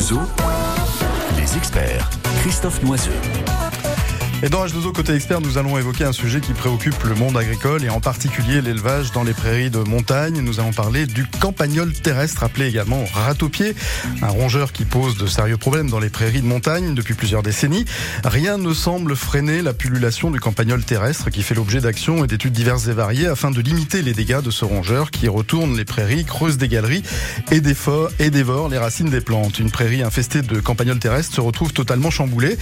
H2O, les experts, Christophe Noiseux. Et dans H2O Côté Expert, nous allons évoquer un sujet qui préoccupe le monde agricole et en particulier l'élevage dans les prairies de montagne. Nous allons parler du campagnol terrestre, appelé également ratopier, un rongeur qui pose de sérieux problèmes dans les prairies de montagne depuis plusieurs décennies. Rien ne semble freiner la pullulation du campagnol terrestre qui fait l'objet d'actions et d'études diverses et variées afin de limiter les dégâts de ce rongeur qui retourne les prairies, creuse des galeries et et dévore les racines des plantes. Une prairie infestée de campagnol terrestre se retrouve totalement chamboulée.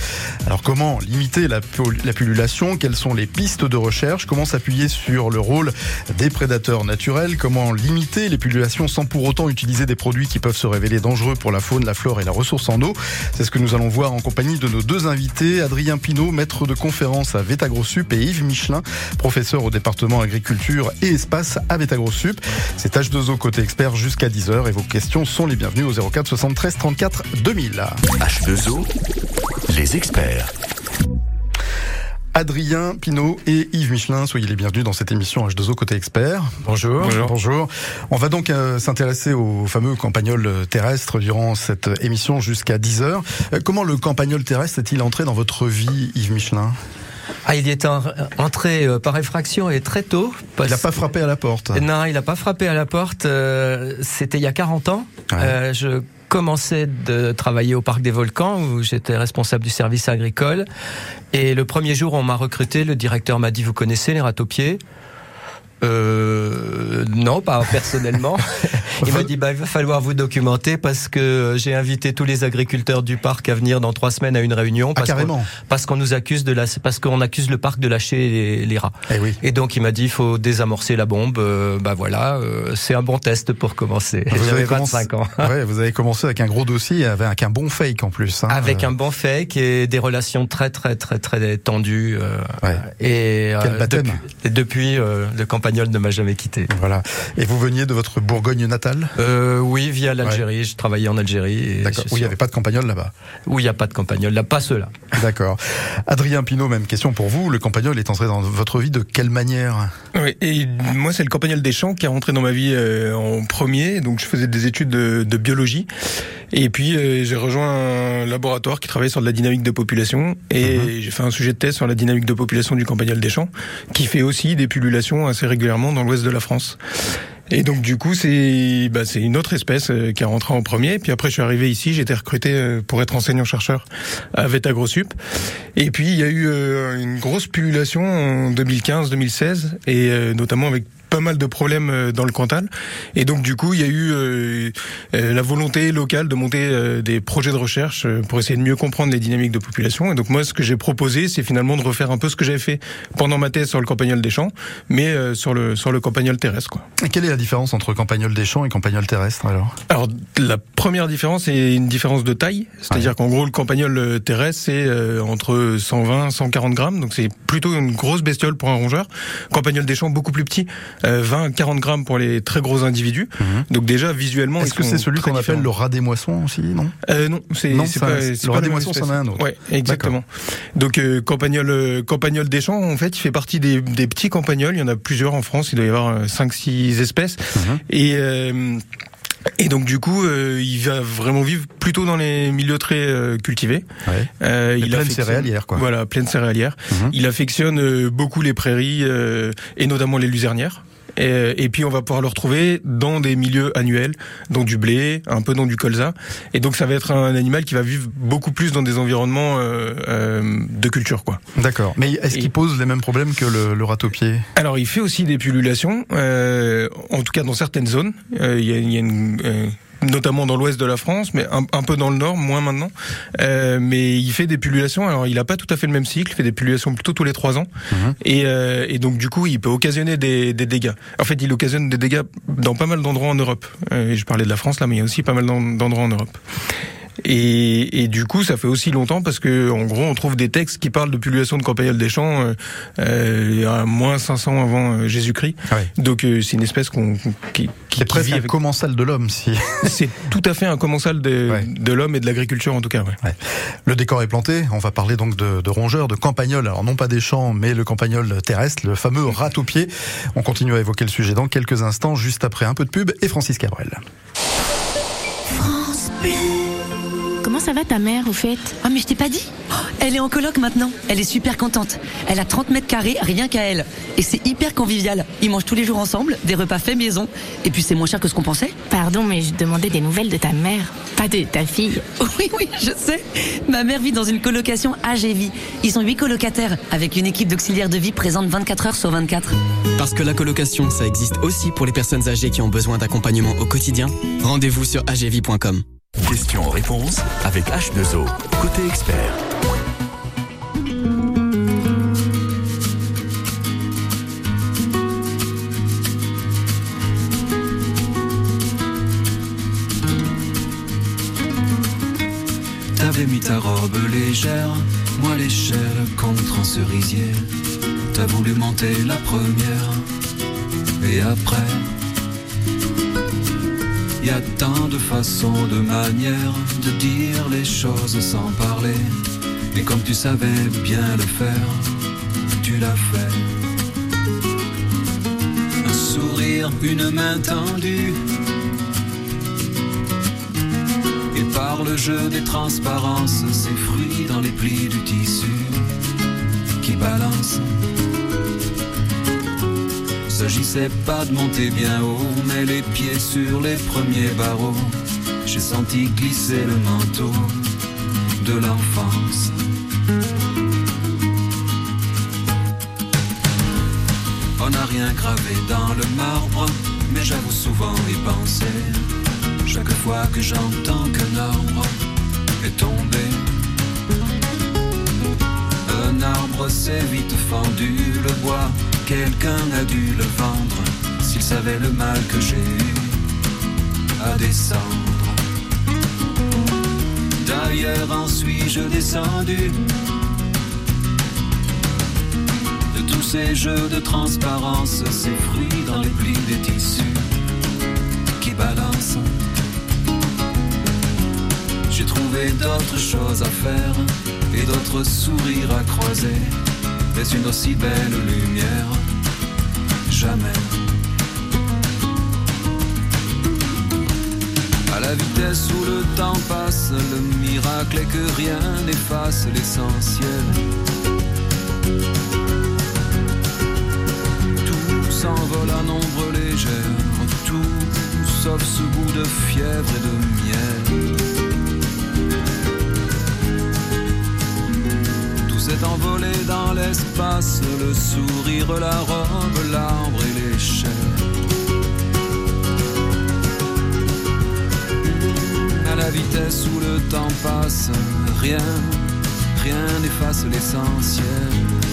Alors comment limiter la la pullulation, quelles sont les pistes de recherche, comment s'appuyer sur le rôle des prédateurs naturels, comment limiter les pullulations sans pour autant utiliser des produits qui peuvent se révéler dangereux pour la faune, la flore et la ressource en eau. C'est ce que nous allons voir en compagnie de nos deux invités, Adrien Pinault, maître de conférence à Vétagrosup et Yves Michelin, professeur au département agriculture et espace à Vétagrosup. C'est H2O côté expert jusqu'à 10h et vos questions sont les bienvenues au 04 73 34 2000. H2O, les experts. Adrien Pinault et Yves Michelin. Soyez les bienvenus dans cette émission H2O côté expert. Bonjour. Bonjour. On va donc euh, s'intéresser au fameux campagnol terrestre durant cette émission jusqu'à 10 heures. Euh, comment le campagnol terrestre est-il entré dans votre vie, Yves Michelin? Ah, il y est entré euh, par effraction et très tôt. Il n'a pas frappé à la porte. Non, il n'a pas frappé à la porte. C'était il y a 40 ans. je commençais de travailler au Parc des Volcans où j'étais responsable du service agricole. Et le premier jour, on m'a recruté. Le directeur m'a dit, vous connaissez les ratopiers euh, non, pas personnellement. il m'a dit bah, il va falloir vous documenter parce que j'ai invité tous les agriculteurs du parc à venir dans trois semaines à une réunion ah, parce qu'on parce qu'on nous accuse de la parce qu'on accuse le parc de lâcher les, rats. Et, eh oui. et donc il m'a dit il faut désamorcer la bombe. Euh, bah voilà, euh, c'est un bon test pour commencer. J'avais 25 ans. ouais, vous avez commencé avec un gros dossier avec un bon fake en plus. Hein, avec un bon fake et des relations très très très très tendues. Euh, ouais. Et Quel depuis, depuis le campagnol ne m'a jamais quitté. Voilà. Et vous veniez de votre Bourgogne natale? Euh, Oui, via l'Algérie. Je travaillais en Algérie. D'accord. Où il n'y avait pas de campagnol là-bas? Où il n'y a pas de campagnol, là, pas ceux-là. D'accord. Adrien Pinault, même question pour vous. Le campagnol est entré dans votre vie de quelle manière? Oui, et moi, c'est le campagnol des champs qui est rentré dans ma vie euh, en premier. Donc, je faisais des études de, de biologie. Et puis, euh, j'ai rejoint un laboratoire qui travaillait sur de la dynamique de population. Et mhm. j'ai fait un sujet de thèse sur la dynamique de population du campagnol des champs, qui fait aussi des pullulations assez régulièrement dans l'ouest de la France. Et donc du coup, c'est bah, c'est une autre espèce euh, qui est rentrée en premier. Puis après, je suis arrivé ici, j'ai été recruté euh, pour être enseignant-chercheur à Vetagrosup. Et puis, il y a eu euh, une grosse pullulation en 2015-2016, et notamment avec pas mal de problèmes euh, dans le Cantal. Et donc du coup, il y a eu euh, euh, la volonté locale de monter des projets de recherche pour essayer de mieux comprendre les dynamiques de population. Et donc moi, ce que j'ai proposé, c'est finalement de refaire un peu ce que j'avais fait pendant ma thèse sur le campagnol des champs, mais sur le sur le campagnol terrestre. Quoi. Et quelle est la différence entre campagnol des champs et campagnol terrestre alors? Alors la première différence, c'est une différence de taille, c'est-à-dire qu'en gros, le campagnol terrestre, c'est entre 120 140 grammes, donc c'est plutôt une grosse bestiole pour un rongeur. Campagnol des champs, beaucoup plus petit. 20 40 grammes pour les très gros individus. Mhm. Donc déjà visuellement, est-ce que c'est celui qu'on appelle le rat des moissons aussi, non euh, Non, c'est pas, le rat des moissons, c'en est un autre. Ouais, exactement. Donc euh, campagnol euh, campagnol des champs, en fait, il fait partie des, des, petits campagnols. Il y en a plusieurs en France. Il doit y avoir 5 6 espèces. Mhm. Et euh, et donc du coup, euh, il va vraiment vivre plutôt dans les milieux très euh, cultivés. Ouais. Euh, il pleine céréalière, quoi. Voilà, pleine céréalière. Mhm. Il affectionne euh, beaucoup les prairies et notamment les luzernières. Et, et, puis on va pouvoir le retrouver dans des milieux annuels, dans du blé, un peu dans du colza. Et donc ça va être un animal qui va vivre beaucoup plus dans des environnements euh, euh, de culture, quoi. D'accord. Mais est-ce qu'il pose les mêmes problèmes que le, le ratopier Alors il fait aussi des pullulations, euh, en tout cas dans certaines zones. Euh, il y a, il y a une euh, notamment dans l'ouest de la France, mais un, un, peu dans le nord, moins maintenant. Euh, mais il fait des pullulations. Alors, il n'a pas tout à fait le même cycle. Il fait des pullulations plutôt tous les trois ans. Mhm. Et, euh, et, donc, du coup, il peut occasionner des, des, dégâts. En fait, il occasionne des dégâts dans pas mal d'endroits en Europe. Euh, et je parlais de la France là, mais il y a aussi pas mal d'endroits en Europe. Et, et, du coup, ça fait aussi longtemps parce que, en gros, on trouve des textes qui parlent de pullulation de campagnol des champs euh, euh, à moins 500 avant euh, Jésus-Christ. Donc, euh, c'est une espèce qu'on qui, qui, qui vit un commensal de l'homme, si. c'est tout à fait un commensal de, de l'homme et de l'agriculture, en tout cas. Le décor est planté. On va parler donc de, de rongeurs, de campagnols. Alors, non pas des champs, mais le campagnol terrestre, le fameux rat au pied. On continue à évoquer le sujet dans quelques instants, juste après un peu de pub et Francis Cabrel. France comment ça va ta mère au fait Ah mais je t'ai pas dit oh, Elle est en coloc maintenant. Elle est super contente. Elle a 30 mètres carrés, rien qu'à elle. Et c'est hyper convivial. Ils mangent tous les jours ensemble, des repas faits maison. Et puis c'est moins cher que ce qu'on pensait. Pardon, mais je demandais des nouvelles de ta mère, pas de ta fille. Oui, oui, je sais. Ma mère vit dans une colocation AGV. Ils sont huit colocataires, avec une équipe d'auxiliaires de vie présente 24 heures sur 24. Parce que la colocation, ça existe aussi pour les personnes âgées qui ont besoin d'accompagnement au quotidien. Rendez-vous sur agv.com. Question-réponse avec H2O, côté expert. T'avais mis ta robe légère, moi l'échelle contre un cerisier. T'as voulu monter la première, et après y a tant de façons, de manières de dire les choses sans parler. Et comme tu savais bien le faire, tu l'as fait. Un sourire, une main tendue. Et par le jeu des transparences, ces fruits dans les plis du tissu qui balancent. S'agissait pas de monter bien haut, mais les pieds sur les premiers barreaux. J'ai senti glisser le manteau de l'enfance. On n'a rien gravé dans le marbre, mais j'avoue souvent y penser. Chaque fois que j'entends qu'un arbre est tombé, un arbre s'est vite fendu, le bois quelqu'un a dû le vendre s'il savait le mal que j'ai eu à descendre. D'ailleurs en suis-je descendu? De tous ces jeux de transparence, ces fruits dans les plis des tissus qui balancent. J'ai trouvé d'autres choses à faire et d'autres sourires à croiser mais une aussi belle lumière, jamais. À la vitesse où le temps passe, le miracle est que rien n'efface l'essentiel. Tout s'envole à nombre légère, tout sauf ce goût de fièvre et de l'espace, le sourire, la robe, l'arbre et l'échelle. À la vitesse où le temps passe, rien, rien n'efface l'essentiel.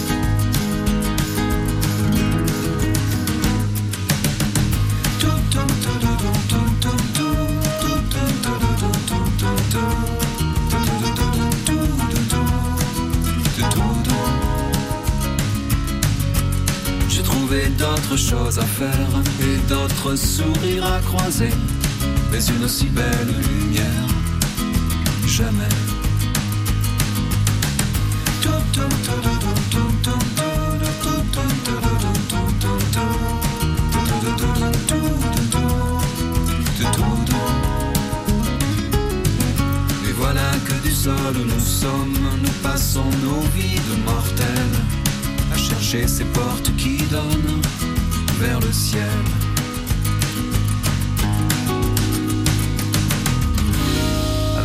D'autres choses à faire et d'autres sourires à croiser, mais une aussi belle lumière, jamais. Et voilà que du sol nous sommes, nous passons nos vies de mortels à chercher ces portes qui donnent vers le ciel.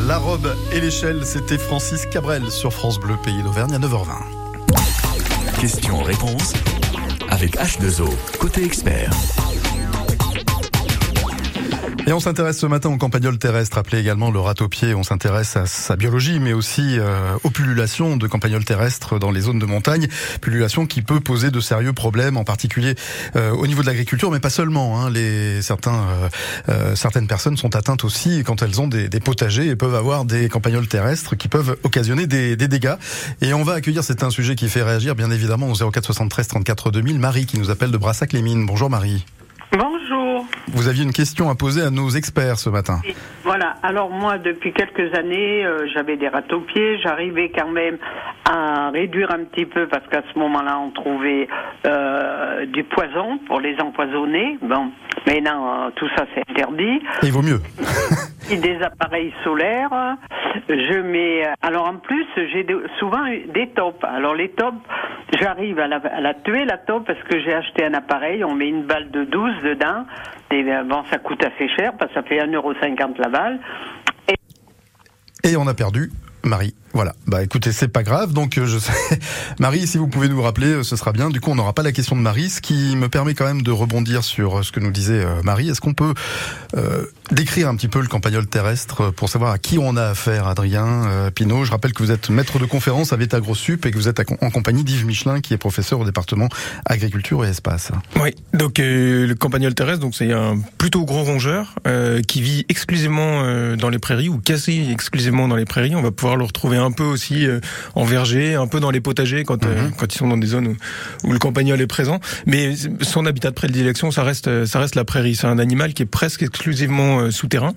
La robe et l'échelle, c'était Francis Cabrel sur France Bleu, pays d'Auvergne à 9h20. Question-réponse avec H2O, côté expert. Et on s'intéresse ce matin au campagnol terrestre, appelé également le ratopier. On s'intéresse à sa biologie, mais aussi euh, aux pullulations de campagnols terrestres dans les zones de montagne. Pullulation qui peut poser de sérieux problèmes, en particulier euh, au niveau de l'agriculture, mais pas seulement. Hein. Les, certains, euh, certaines personnes sont atteintes aussi quand elles ont des, des, potagers et peuvent avoir des campagnols terrestres qui peuvent occasionner des, des dégâts. Et on va accueillir, c'est un sujet qui fait réagir bien évidemment au 04 73 34 2000. Marie qui nous appelle de Brassac-les-Mines. Bonjour Marie. Bonjour. Vous aviez une question à poser à nos experts ce matin. Voilà. Alors moi, depuis quelques années, euh, j'avais des rats aux pieds. J'arrivais quand même à réduire un petit peu parce qu'à ce moment-là, on trouvait euh, du poison pour les empoisonner. Bon, mais non, euh, tout ça c'est interdit. Et il vaut mieux. des appareils solaires. Je mets. Alors en plus, j'ai souvent des tops. Alors les tops, j'arrive à la, tuer la top parce que j'ai acheté un appareil. On met une balle de 12 dedans. Et bon, ça coûte assez cher parce que ça fait 1,50€ la balle. Et on a perdu Marie. Voilà. Bah écoutez, c'est pas grave. Donc euh, je sais, Marie, si vous pouvez nous rappeler, euh, ce sera bien. Du coup, on n'aura pas la question de Marie, ce qui me permet quand même de rebondir sur euh, ce que nous disait Marie. Est-ce qu'on peut euh, décrire un petit peu le campagnol terrestre pour savoir à qui on a affaire, Adrien euh, Pinault? Je rappelle que vous êtes maître de conférence à Veta Grossup et que vous êtes en compagnie d'Yves Michelin, qui est professeur au département agriculture et espace. Oui, donc euh, le campagnol terrestre, donc c'est un plutôt gros rongeur qui vit exclusivement dans les prairies ou quasi exclusivement dans les prairies. On va pouvoir le retrouver un peu aussi euh, en verger, un peu dans les potagers quand euh, quand ils sont dans des zones où, où le campagnol est présent. Mais son habitat de prédilection, ça reste euh, ça reste la prairie. C'est un animal qui est presque exclusivement souterrain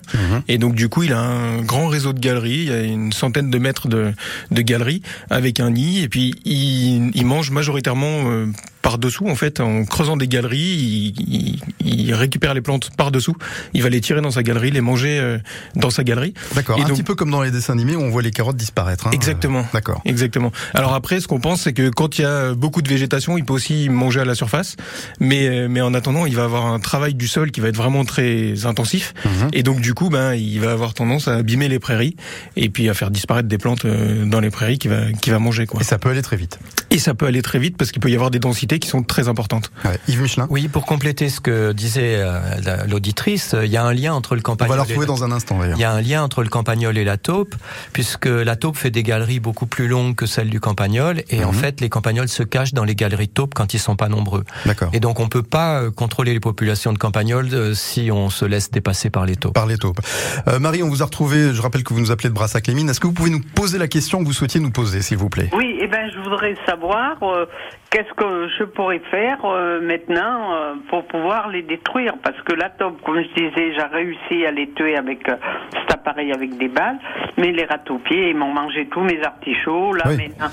et donc du coup il a un grand réseau de galeries. Il y a une centaine de mètres de de galeries avec un nid et puis il, il mange majoritairement euh, par dessous en fait en creusant des galeries il, il- il récupère les plantes par dessous il va les tirer dans sa galerie les manger euh, dans sa galerie D'accord. Un donc- petit peu comme dans les dessins animés où on voit les carottes disparaître. hein. Exactement. Euh, D'accord. Exactement. Alors après, ce qu'on pense, c'est que quand il y a beaucoup de végétation, il peut aussi manger à la surface, mais euh, mais en attendant, il va avoir un travail du sol qui va être vraiment très intensif, Mhm. et donc du coup, ben, il va avoir tendance à abîmer les prairies et puis à faire disparaître des plantes dans les prairies qui va qui va manger quoi. Et ça peut aller très vite. Et ça peut aller très vite parce qu'il peut y avoir des densités qui sont très importantes. Ouais. Yves Michelin. Oui, pour compléter ce que disait euh, la- l'auditrice, euh, il y a un lien entre le On campagnol va la et retrouver la- dans un instant d'ailleurs. Il y a un lien entre le campagnol et la taupe, puisque la taupe fait des galeries beaucoup plus longues que celles du campagnol, et en Mhm. fait, les campagnols se cachent dans les galeries de taupes quand ils sont pas nombreux. D'accord. Et donc, on peut pas euh, contrôler les populations de campagnols si on se laisse dépasser par les taupes. Par les taupes. Euh, Marie, on vous a retrouvé, je rappelle que vous nous appelez de Brassac-les-Mines. Est-ce que vous pouvez nous poser la question que vous souhaitiez nous poser, s'il vous plaît? Oui, eh ben, je voudrais savoir euh, qu'est-ce que je pourrais faire euh, maintenant euh, pour pouvoir les détruire. Parce que la taupe, comme je disais, j'ai réussi à les tuer avec euh, cet appareil avec des balles. Mais les rats-aux-pieds, ils m'ont mangé tous mes artichauts. Là, Oui. maintenant,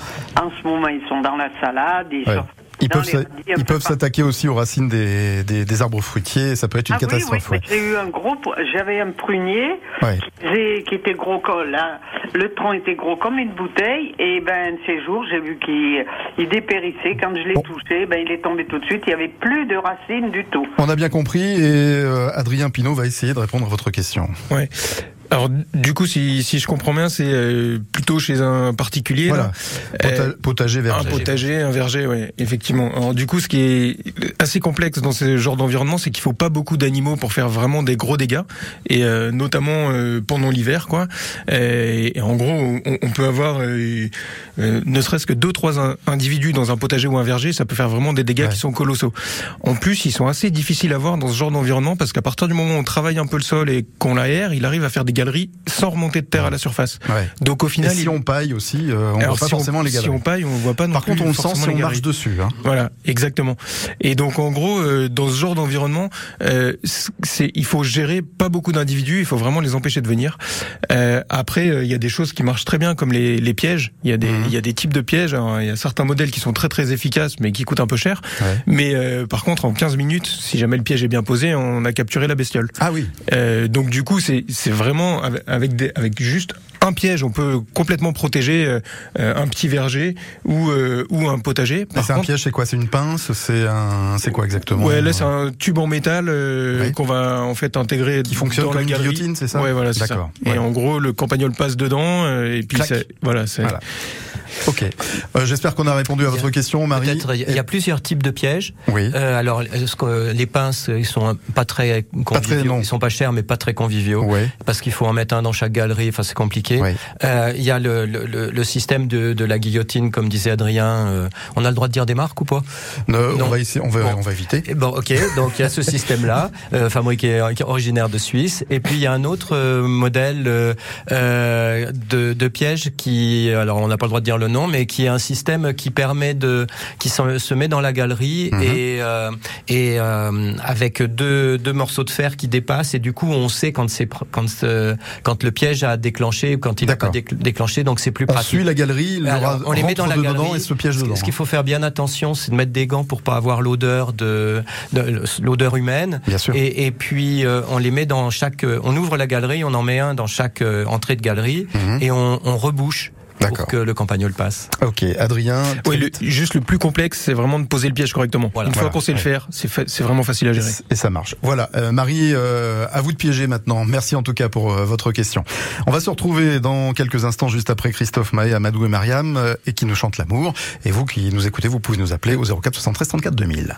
en ce moment, ils sont dans la salade. Ils, Ouais. sont Ils peuvent, ils peu peuvent s'attaquer aussi aux racines des, des, des arbres fruitiers. Ça peut être une Ah oui, oui, catastrophe. mais ouais. j'ai eu un gros, j'avais un prunier Ouais. qui, était gros comme là, le tronc était gros comme une bouteille et ben ces jours j'ai vu qu'il il dépérissait quand je l'ai Bon. touché, ben il est tombé tout de suite, il y avait plus de racines du tout. On a bien compris et euh, Adrien Pinault va essayer de répondre à votre question. Ouais. Alors du coup, si, si je comprends bien, c'est euh, plutôt chez un particulier. Voilà. Pota- Euh, potager Un verger. potager, un verger, ouais, effectivement. Alors du coup, ce qui est assez complexe dans ce genre d'environnement, c'est qu'il faut pas beaucoup d'animaux pour faire vraiment des gros dégâts, et euh, notamment euh, pendant l'hiver, quoi. Et, et en gros, on, on peut avoir euh, euh, ne serait-ce que deux, trois in- individus dans un potager ou un verger, ça peut faire vraiment des dégâts Ouais. qui sont colossaux. En plus, ils sont assez difficiles à voir dans ce genre d'environnement parce qu'à partir du moment où on travaille un peu le sol et qu'on l'aère, il arrive à faire des galeries sans remonter de terre à la surface. Ouais. Donc au Et final, si il- on paille aussi, euh, on alors, voit pas si on- forcément les Si galeries. on paille, on voit pas non Par plus contre, on sent si on marche dessus. Hein. Voilà, exactement. Et donc en gros, euh, dans ce genre d'environnement, euh, c'est il faut gérer pas beaucoup d'individus, il faut vraiment les empêcher de venir. Euh, après, euh, il y a des choses qui marchent très bien, comme les, les pièges. Il y a des Mhm. il y a des types de pièges. hein. Il y a certains modèles qui sont très très efficaces, mais qui coûtent un peu cher. Ouais. Mais euh, par contre, en 15 minutes, si jamais le piège est bien posé, on a capturé la bestiole. Ah oui. Euh, donc du coup, c'est c'est vraiment avec avec, des, avec juste un piège, on peut complètement protéger euh, un petit verger ou euh, ou un potager. Par C'est un contre, piège, c'est quoi? C'est une pince? C'est un, c'est quoi exactement? Ouais, là c'est un tube en métal euh, qu'on va en fait intégrer Qui fonctionne dans comme la une guillotine, c'est ça? Ouais, voilà, c'est ça. D'accord, Et en gros, le campagnol passe dedans euh, et puis ça, voilà, c'est Voilà. Ok. Euh, J'espère qu'on a répondu à votre question, Marie. Peut-être, il y a plusieurs types de pièges. Oui. Euh, alors, que les pinces, ils sont pas très conviviaux. très, non. ils sont pas chers, mais pas très conviviaux. Ouais. Parce qu'il faut en mettre un dans chaque galerie. Enfin, c'est compliqué. Ouais. Euh, Il y a le, le, le- système de, de la guillotine, comme disait Adrien. euh, on a le droit de dire des marques ou pas? Euh, on Non. va essayer, on va, Bon. on va éviter. Bon, ok. Donc il y a ce système-là, euh, fabriqué originaire de Suisse. Et puis il y a un autre euh, modèle de, de piège qui, alors on n'a pas le droit de dire dire le nom, mais qui est un système qui permet de, qui se, met dans la galerie Mhm. et euh, et euh, avec deux deux morceaux de fer qui dépassent et du coup on sait quand c'est quand euh, quand le piège a déclenché ou quand il n'a pas déclenché, donc c'est plus On pratique. suit la galerie, il Alors, on les met dans la dedans galerie. et se piège dedans. Ce qu'il faut faire bien attention, c'est de mettre des gants pour pas avoir l'odeur de, de l'odeur humaine. Bien sûr. Et, et puis euh, on les met dans chaque, euh, on ouvre la galerie, on en met un dans chaque entrée de galerie Mhm. et on, on rebouche. Pour que le campagnol passe. Ok, Adrien. Oui, le, juste le plus complexe, c'est vraiment de poser le piège correctement. Voilà. Une fois Voilà. qu'on sait le faire, c'est fa- c'est vraiment facile à gérer. Et ça marche. Voilà, euh, Marie, euh, à vous de piéger maintenant. Merci en tout cas pour euh, votre question. On va se retrouver dans quelques instants, juste après Christophe, Maë, Amadou et Mariam, euh, et qui nous chantent l'amour. Et vous qui nous écoutez, vous pouvez nous appeler au 04 73 34 2000.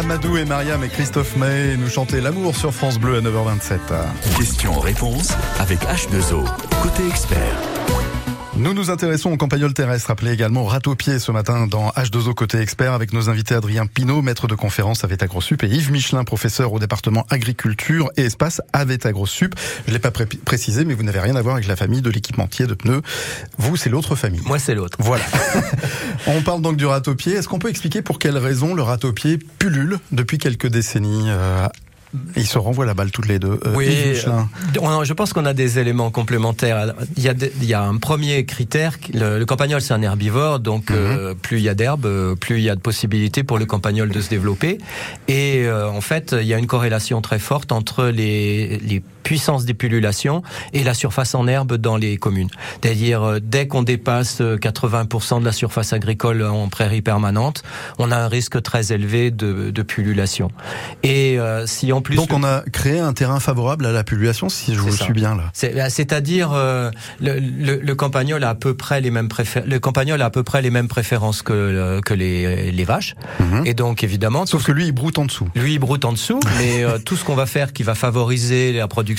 Amadou et Mariam et Christophe Maé nous chantaient l'amour sur France Bleu à 9h27. Question-réponse avec H2O, côté expert. Nous nous intéressons aux campagnols terrestres, appelés également râteau-pied ce matin dans H2O côté expert avec nos invités Adrien Pinault, maître de conférence à Vétagrosup et Yves Michelin, professeur au département agriculture et espace à Vétagrosup. Je l'ai pas pré- précisé, mais vous n'avez rien à voir avec la famille de l'équipementier de pneus. Vous, c'est l'autre famille. Moi, c'est l'autre. Voilà. On parle donc du râteau-pied. Est-ce qu'on peut expliquer pour quelle raison le râteau-pied pullule depuis quelques décennies euh, Ils se renvoient la balle toutes les deux. Euh, Oui, euh, je pense qu'on a des éléments complémentaires. Il y a, des- il y a un premier critère. Le, le campagnol, c'est un herbivore, donc euh, plus il y a d'herbe, plus il y a de possibilités pour le campagnol de se développer. Et euh, en fait, il y a une corrélation très forte entre les, les puissances des pullulations et la surface en herbe dans les communes. C'est-à-dire, euh, dès qu'on dépasse euh, 80% de la surface agricole en prairie permanente, on a un risque très élevé de, de pullulation. Et euh, si en plus Donc on a créé un terrain favorable à la pullulation, si je vous ça. suis bien là. c'est- C'est-à-dire euh, le, le, le campagnol a à peu près les mêmes préfé- le campagnol a à peu près les mêmes préférences que euh, que les, les vaches Mhm. et donc évidemment Sauf que lui, il broute en dessous. lui il broute en dessous mais euh, tout ce qu'on va faire qui va favoriser la production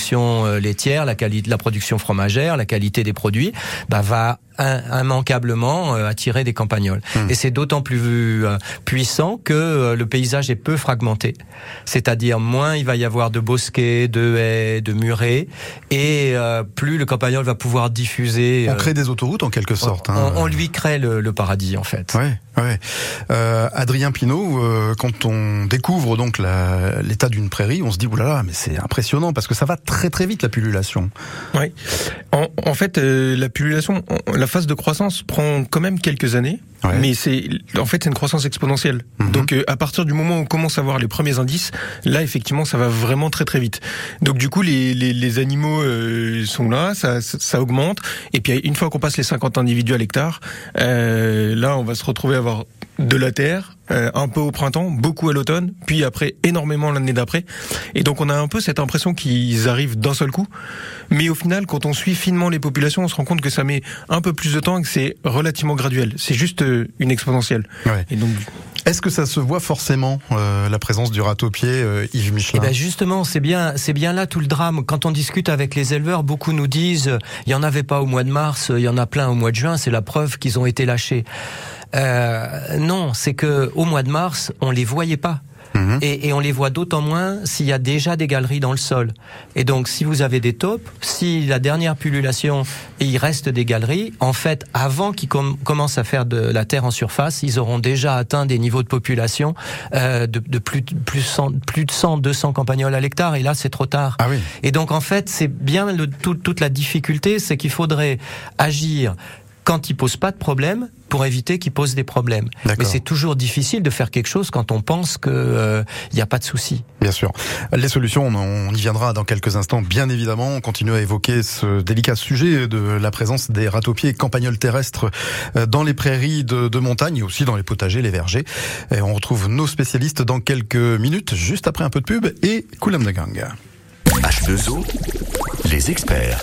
euh, laitière la qualité la production fromagère la qualité des produits bah, va immanquablement euh, attirer des campagnols et c'est d'autant plus euh, puissant que euh, le paysage est peu fragmenté c'est-à-dire moins il va y avoir de bosquets de haies de murets et euh, plus le campagnol va pouvoir diffuser On euh, crée des autoroutes en quelque sorte. hein. on, on lui crée le, le paradis en fait Ouais, ouais. Euh, Adrien Pinault, euh, quand on découvre donc la- l'état d'une prairie, on se dit oulala, mais c'est impressionnant parce que ça va très très vite la pullulation. Oui. En, en fait, euh, la pullulation, la phase de croissance prend quand même quelques années. mais c'est en fait c'est une croissance exponentielle. Donc euh, à partir du moment où on commence à voir les premiers indices, là effectivement ça va vraiment très très vite. Donc du coup les, les, les animaux euh, sont là, ça, ça, ça augmente, et puis une fois qu'on passe les 50 individus à l'hectare, euh, là on va se retrouver à avoir de la terre, euh, un peu au printemps, beaucoup à l'automne, puis après énormément l'année d'après. Et donc on a un peu cette impression qu'ils arrivent d'un seul coup. Mais au final, quand on suit finement les populations, on se rend compte que ça met un peu plus de temps et que c'est relativement graduel. C'est juste euh, une exponentielle. Ouais. Et donc Est-ce que ça se voit forcément euh, la présence du râteaupier euh, Yves Eh Michelin ben justement, c'est bien, c'est bien là tout le drame. Quand on discute avec les éleveurs, beaucoup nous disent, euh, il y en avait pas au mois de mars, euh, il y en a plein au mois de juin. C'est la preuve qu'ils ont été lâchés. Euh, non, c'est que au mois de mars, on les voyait pas. Mhm. Et, et on les voit d'autant moins s'il y a déjà des galeries dans le sol. Et donc, si vous avez des taupes, si la dernière pullulation et il reste des galeries, en fait, avant qu'ils com- commencent à faire de la terre en surface, ils auront déjà atteint des niveaux de population euh, de, de plus, de- plus, 100, plus de 100, 200 campagnols à l'hectare. Et là, c'est trop tard. Ah oui. Et donc, en fait, c'est bien le, tout- toute la difficulté, c'est qu'il faudrait agir quand ils posent pas de problème pour éviter qu'ils posent des problèmes. Mais c'est toujours difficile de faire quelque chose quand on pense que il n'y a pas de souci. Bien sûr. Les solutions, on, on y viendra dans quelques instants, bien évidemment. On continue à évoquer ce délicat sujet de la présence des râteaupiers et campagnols terrestres euh, dans les prairies de, de montagne et aussi dans les potagers, les vergers. Et on retrouve nos spécialistes dans quelques minutes, juste après un peu de pub et Koulam de Gang. H2O, les experts.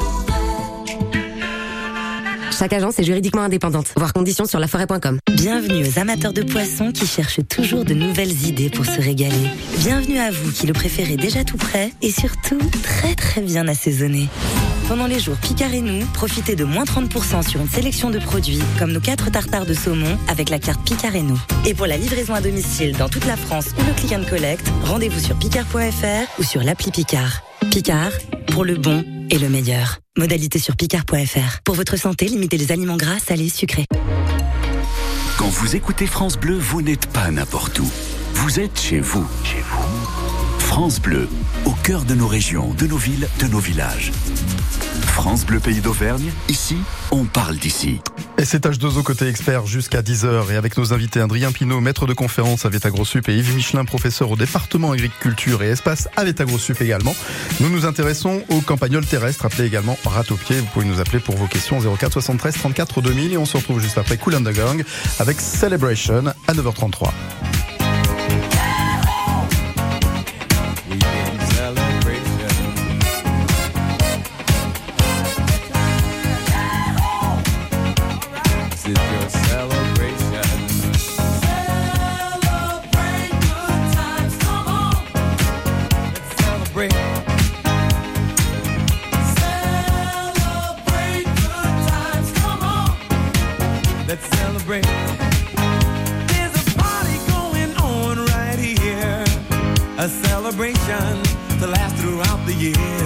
Chaque agence est juridiquement indépendante. Voir conditions sur laforêt.com. Bienvenue aux amateurs de poissons qui cherchent toujours de nouvelles idées pour se régaler. Bienvenue à vous qui le préférez déjà tout prêt et surtout très très bien assaisonné. Pendant les jours Picard et nous, profitez de moins 30% sur une sélection de produits comme nos 4 tartares de saumon avec la carte Picard et nous. Et pour la livraison à domicile dans toute la France ou le click and collect, rendez-vous sur picard.fr ou sur l'appli Picard. Picard, pour le bon et le meilleur. Modalité sur picard.fr. Pour votre santé, limitez les aliments gras, salés, sucrés. Quand vous écoutez France Bleu, vous n'êtes pas n'importe où. Vous êtes chez vous. Chez vous. France Bleu, au cœur de nos régions, de nos villes, de nos villages. France Bleu Pays d'Auvergne, ici, on parle d'ici. Et c'est H2O côté expert jusqu'à 10h et avec nos invités Adrien Pinault, maître de conférence à Vétagrosup et Yves Michelin, professeur au département agriculture et espace à Vétagrosup également. Nous nous intéressons aux campagnols terrestres, appelés également râteaupiers. Vous pouvez nous appeler pour vos questions 04 73 34 2000 et on se retrouve juste après Cool and the Gang avec Celebration à 9h33. Years.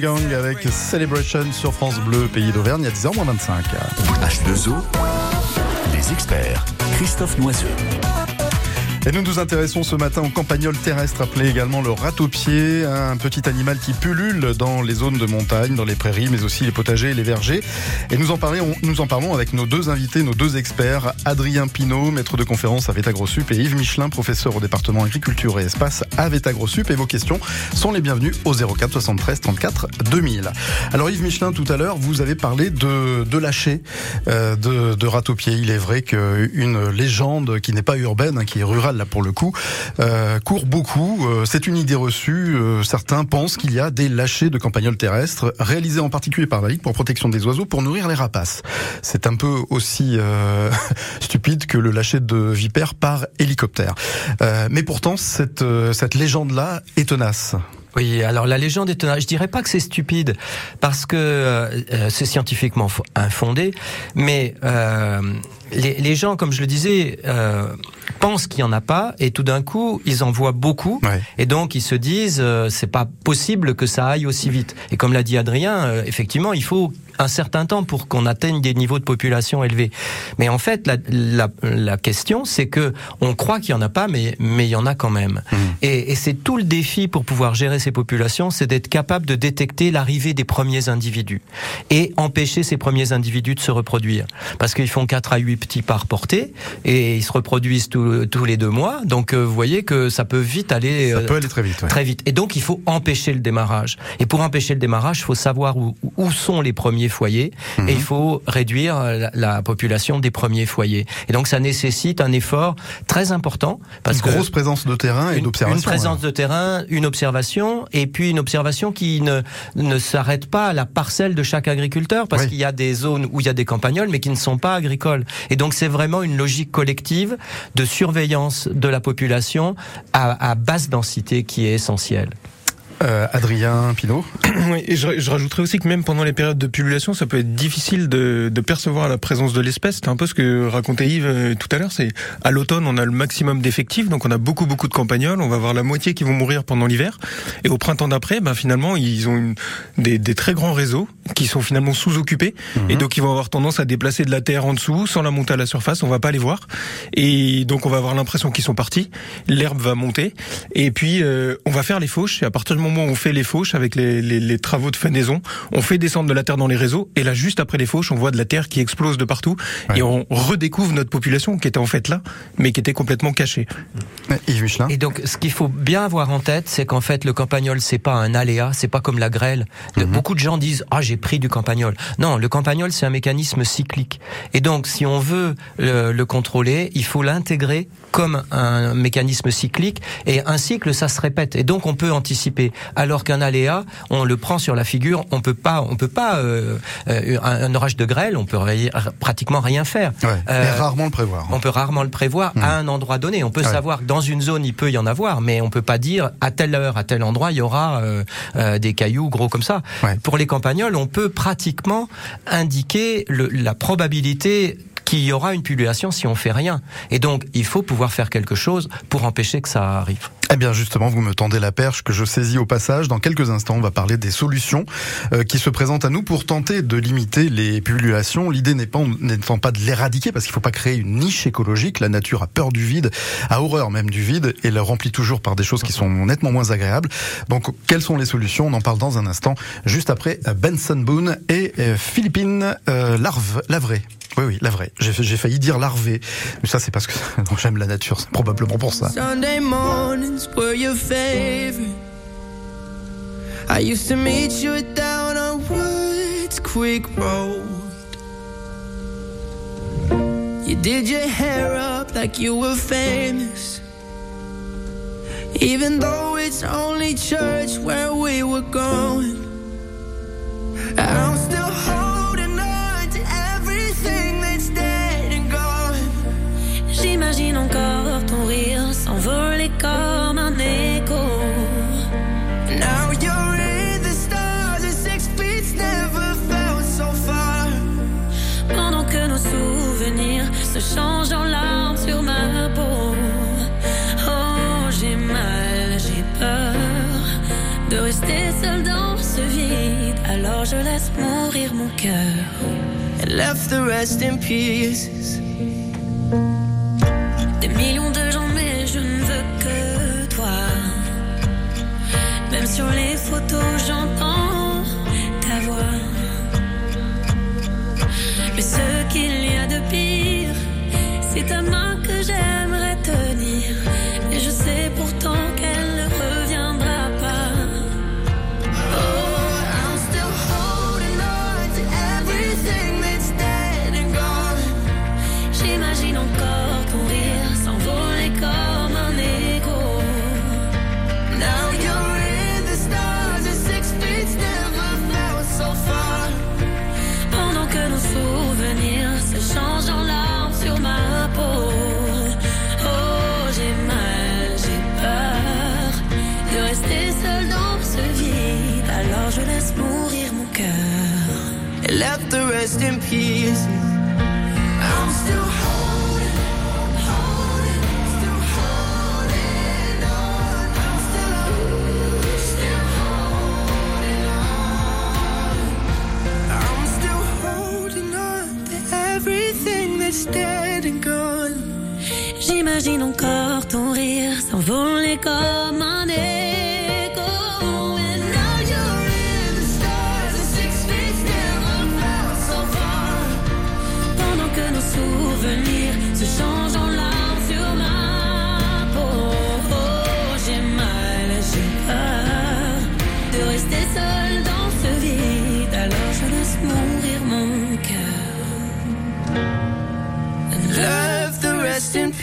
Gang avec Celebration sur France Bleu, pays d'Auvergne, il y a 10h moins 25. H2O, les experts. Christophe Noiseux. Et nous nous intéressons ce matin au campagnol terrestre, appelé également le râteau-pied, un petit animal qui pullule dans les zones de montagne, dans les prairies, mais aussi les potagers et les vergers. Et nous en parlons, nous en parlons avec nos deux invités, nos deux experts, Adrien Pinault, maître de conférence à Vétagrosup, et Yves Michelin, professeur au département agriculture et espace à Vétagrosup. Et vos questions sont les bienvenues au 04 73 34 2000. Alors Yves Michelin, tout à l'heure, vous avez parlé de, de lâcher euh, de, de râteau-pied. Il est vrai qu'une légende qui n'est pas urbaine, hein, qui est rurale là pour le coup, euh, court beaucoup. Euh, C'est une idée reçue. Euh, certains pensent qu'il y a des lâchers de campagnols terrestres réalisés en particulier par la Ligue pour protection des oiseaux pour nourrir les rapaces. C'est un peu aussi stupide que le lâcher de vipères par hélicoptère. Mais pourtant, cette, cette légende-là est tenace. Oui, alors la légende est tenace. Je dirais pas que c'est stupide parce que c'est scientifiquement fo- infondé, mais les, les gens, comme je le disais, euh, pensent qu'il y en a pas et tout d'un coup ils en voient beaucoup et donc ils se disent euh, c'est pas possible que ça aille aussi vite. Et comme l'a dit Adrien, euh, effectivement il faut un certain temps pour qu'on atteigne des niveaux de population élevés. Mais en fait, la, la, la question, c'est que on croit qu'il y en a pas, mais mais il y en a quand même. Et, et c'est tout le défi pour pouvoir gérer ces populations, c'est d'être capable de détecter l'arrivée des premiers individus et empêcher ces premiers individus de se reproduire. Parce qu'ils font 4 à 8 petits par portée et ils se reproduisent tous- tous les deux mois. Donc euh, vous voyez que ça peut vite aller. Ça euh, peut aller très vite. ouais. Très vite. Et donc, il faut empêcher le démarrage. Et pour empêcher le démarrage, il faut savoir où, où sont les premiers foyers et il faut réduire la, la population des premiers foyers. Et donc, ça nécessite un effort très important parce Une que grosse présence de terrain et une, d'observation. une présence de terrain, une observation, et puis une observation qui ne, ne s'arrête pas à la parcelle de chaque agriculteur, parce qu'il y a des zones où il y a des campagnols, mais qui ne sont pas agricoles. Et donc c'est vraiment une logique collective de surveillance de la population à, à basse densité qui est essentielle. Euh, Adrien Pinault Oui, et je, je rajouterais aussi que même pendant les périodes de pullulation, ça peut être difficile de, de percevoir la présence de l'espèce. C'est un peu ce que racontait Yves euh, tout à l'heure. C'est à l'automne, on a le maximum d'effectifs, donc on a beaucoup beaucoup de campagnols. On va avoir la moitié qui vont mourir pendant l'hiver. Et au printemps d'après, ben finalement, ils ont une, des, des très grands réseaux qui sont finalement sous-occupés, et donc ils vont avoir tendance à déplacer de la terre en dessous, sans la monter à la surface. On va pas les voir, et donc on va avoir l'impression qu'ils sont partis. L'herbe va monter, et puis euh, on va faire les fauches. Et à partir du moment où on fait les fauches avec les, les, les travaux de fenaison, on fait descendre de la terre dans les réseaux. Et là, juste après les fauches, on voit de la terre qui explose de partout, et on redécouvre notre population qui était en fait là, mais qui était complètement cachée. Yves Michelin. Et donc, ce qu'il faut bien avoir en tête, c'est qu'en fait, le campagnol, c'est pas un aléa, c'est pas comme la grêle. Beaucoup de gens disent, ah, j'ai pris du campagnol. Non, le campagnol, c'est un mécanisme cyclique. Et donc, si on veut le, le contrôler, il faut l'intégrer comme un mécanisme cyclique. Et un cycle, ça se répète. Et donc, on peut anticiper. Alors qu'un aléa, on le prend sur la figure, on peut pas, on peut pas, euh, euh, un, un orage de grêle, on peut pratiquement rien faire. Ouais, Euh, mais rarement le prévoir. on peut rarement le prévoir à un endroit donné. On peut Ouais. savoir que dans une zone il peut y en avoir, mais on peut pas dire à telle heure, à tel endroit il y aura euh, euh, des cailloux gros comme ça. Pour les campagnols, on peut pratiquement indiquer le- la probabilité qu'il y aura une pullulation si on fait rien. Et donc il faut pouvoir faire quelque chose pour empêcher que ça arrive. Eh bien justement, vous me tendez la perche que je saisis au passage. Dans quelques instants, on va parler des solutions euh, qui se présentent à nous pour tenter de limiter les pullulations. L'idée n'est pas n'étant pas de l'éradiquer parce qu'il ne faut pas créer une niche écologique. La nature a peur du vide, a horreur même du vide et le remplit toujours par des choses qui sont nettement moins agréables. Donc quelles sont les solutions? On en parle dans un instant, juste après Benson Boone et euh, Philippine euh, Larve, Lavré. Oui, oui, la vraie. J'ai failli dire larvé. Mais ça, c'est parce que j'aime la nature. C'est probablement pour ça. Sunday mornings were your favorite. I used to meet you down on Woods Creek Road. You did your hair up like you were famous. Even though it's only church where we were going. I'm still holding J'imagine encore ton rire s'envoler comme un écho. Now you're in the stars and six feet never felt so far. Pendant que nos souvenirs se changent en larmes sur ma peau. Oh, j'ai mal, j'ai peur de rester seul dans ce vide. Alors je laisse mourir mon cœur. And left the rest in pieces. Sur les photos,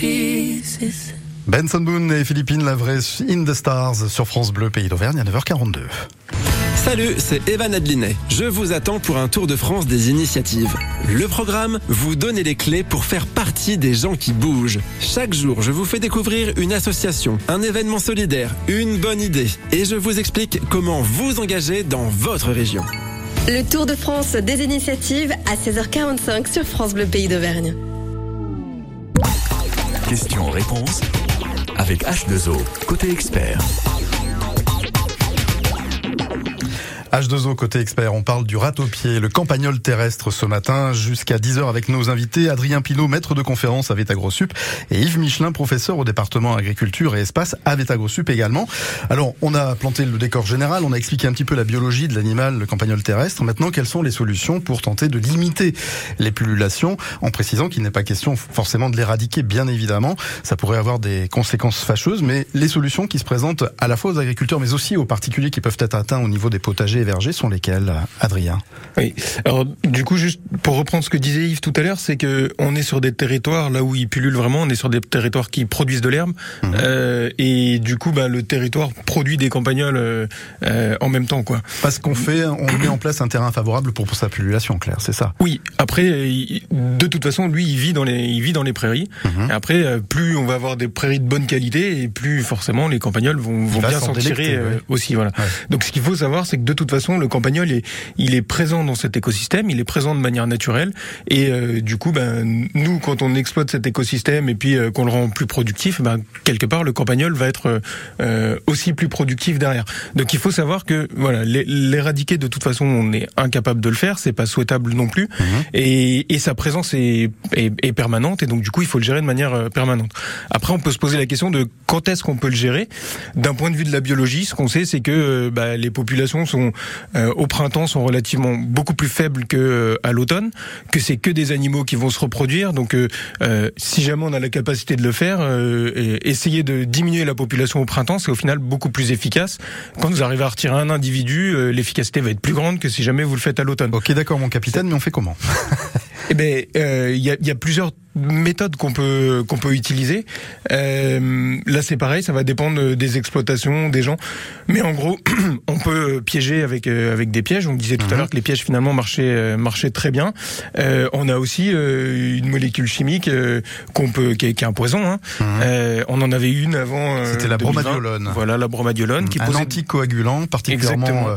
pieces. Benson Boone et Philippine Lavray in the Stars sur France Bleu, Pays d'Auvergne à 9h42. Salut, c'est Evan Adlinet. Je vous attends pour un tour de France des initiatives. Le programme, vous donner les clés pour faire partie des gens qui bougent. Chaque jour, je vous fais découvrir une association, un événement solidaire, une bonne idée. Et je vous explique comment vous engager dans votre région. Le Tour de France des initiatives à 16h45 sur France Bleu Pays d'Auvergne. Question-réponse avec H2O, côté expert. H2O côté expert, on parle du râteau-pied, le campagnol terrestre ce matin jusqu'à 10h avec nos invités Adrien Pinault, maître de conférence à Vétagrosup et Yves Michelin, professeur au département agriculture et espace à Vétagrosup également. Alors, on a planté le décor général, on a expliqué un petit peu la biologie de l'animal, le campagnol terrestre. Maintenant, quelles sont les solutions pour tenter de limiter les pullulations? En précisant qu'il n'est pas question forcément de l'éradiquer, bien évidemment. Ça pourrait avoir des conséquences fâcheuses, mais les solutions qui se présentent à la fois aux agriculteurs mais aussi aux particuliers qui peuvent être atteints au niveau des potagers et vergers sont lesquels, Adrien? Oui. Alors du coup, juste pour reprendre ce que disait Yves tout à l'heure, c'est que on est sur des territoires là où ils pullulent vraiment, on est sur des territoires qui produisent de l'herbe, euh, et du coup, bah, le territoire produit des campagnols euh, euh, en même temps, quoi. Parce qu'on fait, on met en place un terrain favorable pour, pour sa pullulation, Claire, c'est ça? Oui. Après, de toute façon, lui, il vit dans les, il vit dans les prairies. Mhm. Et après, plus on va avoir des prairies de bonne qualité, et plus forcément les campagnols vont, bien s'en tirer ouais. aussi, voilà. Donc, ce qu'il faut savoir, c'est que de toute façon, le campagnol est, il est présent dans cet écosystème, il est présent de manière naturelle, et euh, du coup, ben, nous, quand on exploite cet écosystème et puis euh, qu'on le rend plus productif, ben, quelque part, le campagnol va être euh, aussi plus productif derrière. Donc, il faut savoir que, voilà, l'é- l'éradiquer de toute façon, on est incapable de le faire, c'est pas souhaitable non plus, et, et sa présence est, est, est permanente, et donc du coup, il faut le gérer de manière euh, permanente. Après, on peut se poser la question de quand est-ce qu'on peut le gérer? D'un point de vue de la biologie, ce qu'on sait, c'est que euh, bah, les populations sont euh, au printemps sont relativement beaucoup plus faibles que euh, à l'automne, que c'est que des animaux qui vont se reproduire. Donc, euh, euh, si jamais on a la capacité de le faire, euh, et essayer de diminuer la population au printemps, c'est au final beaucoup plus efficace. Quand vous arrivez à retirer un individu, euh, l'efficacité va être plus grande que si jamais vous le faites à l'automne. Ok, d'accord, mon capitaine, mais on fait comment? Eh ben, euh, il y, a, il y a plusieurs méthodes qu'on peut qu'on peut utiliser. Euh, là, c'est pareil, ça va dépendre des exploitations, des gens. Mais en gros, on peut piéger avec euh, avec des pièges. On disait tout à l'heure que les pièges finalement marchaient euh, marchaient très bien. Euh, on a aussi euh, une molécule chimique euh, qu'on peut qui est, qui est un poison. Hein. Euh, on en avait une avant. euh, C'était la 2020. bromadiolone. Voilà, la bromadiolone qui un posait anticoagulant particulièrement euh,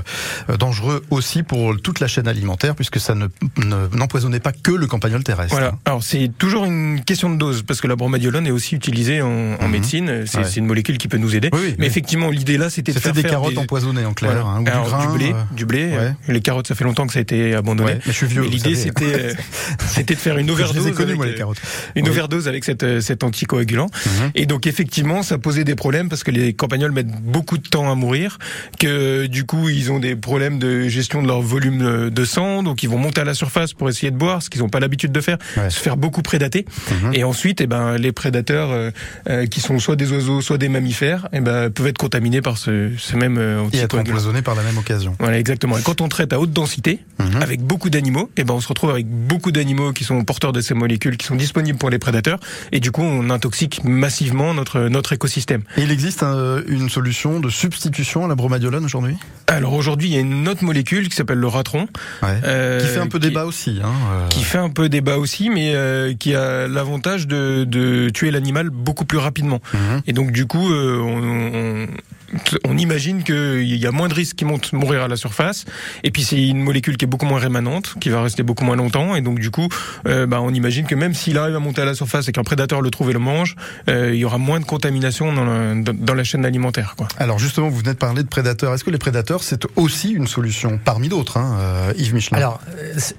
euh, dangereux aussi pour toute la chaîne alimentaire puisque ça ne ne- n'empoisonnait pas que le campagnol terrestre. Voilà. Alors c'est toujours une question de dose parce que la bromadiolone est aussi utilisée en, en médecine. C'est Ouais. une molécule qui peut nous aider. oui. Mais effectivement, l'idée là, c'était de faire des faire carottes empoisonnées en clair, Voilà. hein, ou du Alors, grain, blé, euh, du blé. ouais. euh, Les carottes, ça fait longtemps que ça a été abandonné. Ouais, mais je suis vieux, l'idée, c'était euh, c'était de faire une Je les ai overdose. avec, moi, les carottes. Une overdose avec cette, cet anticoagulant. Et donc effectivement, ça posait des problèmes parce que les campagnols mettent beaucoup de temps à mourir, que du coup ils ont des problèmes de gestion de leur volume de sang, donc ils vont monter à la surface pour essayer de boire, ce qu'ils n'ont pas l'habitude de faire, se faire beaucoup prédater. Et ensuite, eh ben les prédateurs euh, euh, qui sont soit des oiseaux, soit des mammifères, eh ben peuvent être contaminés par ce, ce même euh, Et être anticoagulant. empoisonné par la même occasion. Voilà, exactement. Et quand on traite à haute densité, Mhm. avec beaucoup d'animaux, et ben on se retrouve avec beaucoup d'animaux qui sont porteurs de ces molécules, qui sont disponibles pour les prédateurs, et du coup on intoxique massivement notre notre écosystème. Et il existe euh, une solution de substitution à la bromadiolone aujourd'hui? Alors aujourd'hui, il y a une autre molécule qui s'appelle le ratron, euh, Qui fait un peu qui- débat aussi. Hein, qui fait un peu débat aussi, mais qui a l'avantage de, de tuer l'animal beaucoup plus rapidement. Mhm. Et donc du coup, euh, on, on, on imagine qu'il y a moins de risques qu'ils montent mourir à la surface. Et puis c'est une molécule qui est beaucoup moins rémanente, qui va rester beaucoup moins longtemps. Et donc du coup, euh, bah, on imagine que même s'il arrive à monter à la surface et qu'un prédateur le trouve et le mange, euh, il y aura moins de contamination dans la, dans, dans la chaîne alimentaire. Quoi. Alors justement, vous venez de parler de prédateurs. Est-ce que les prédateurs, c'est aussi une solution parmi d'autres, hein, euh, Yves Michelin? Alors,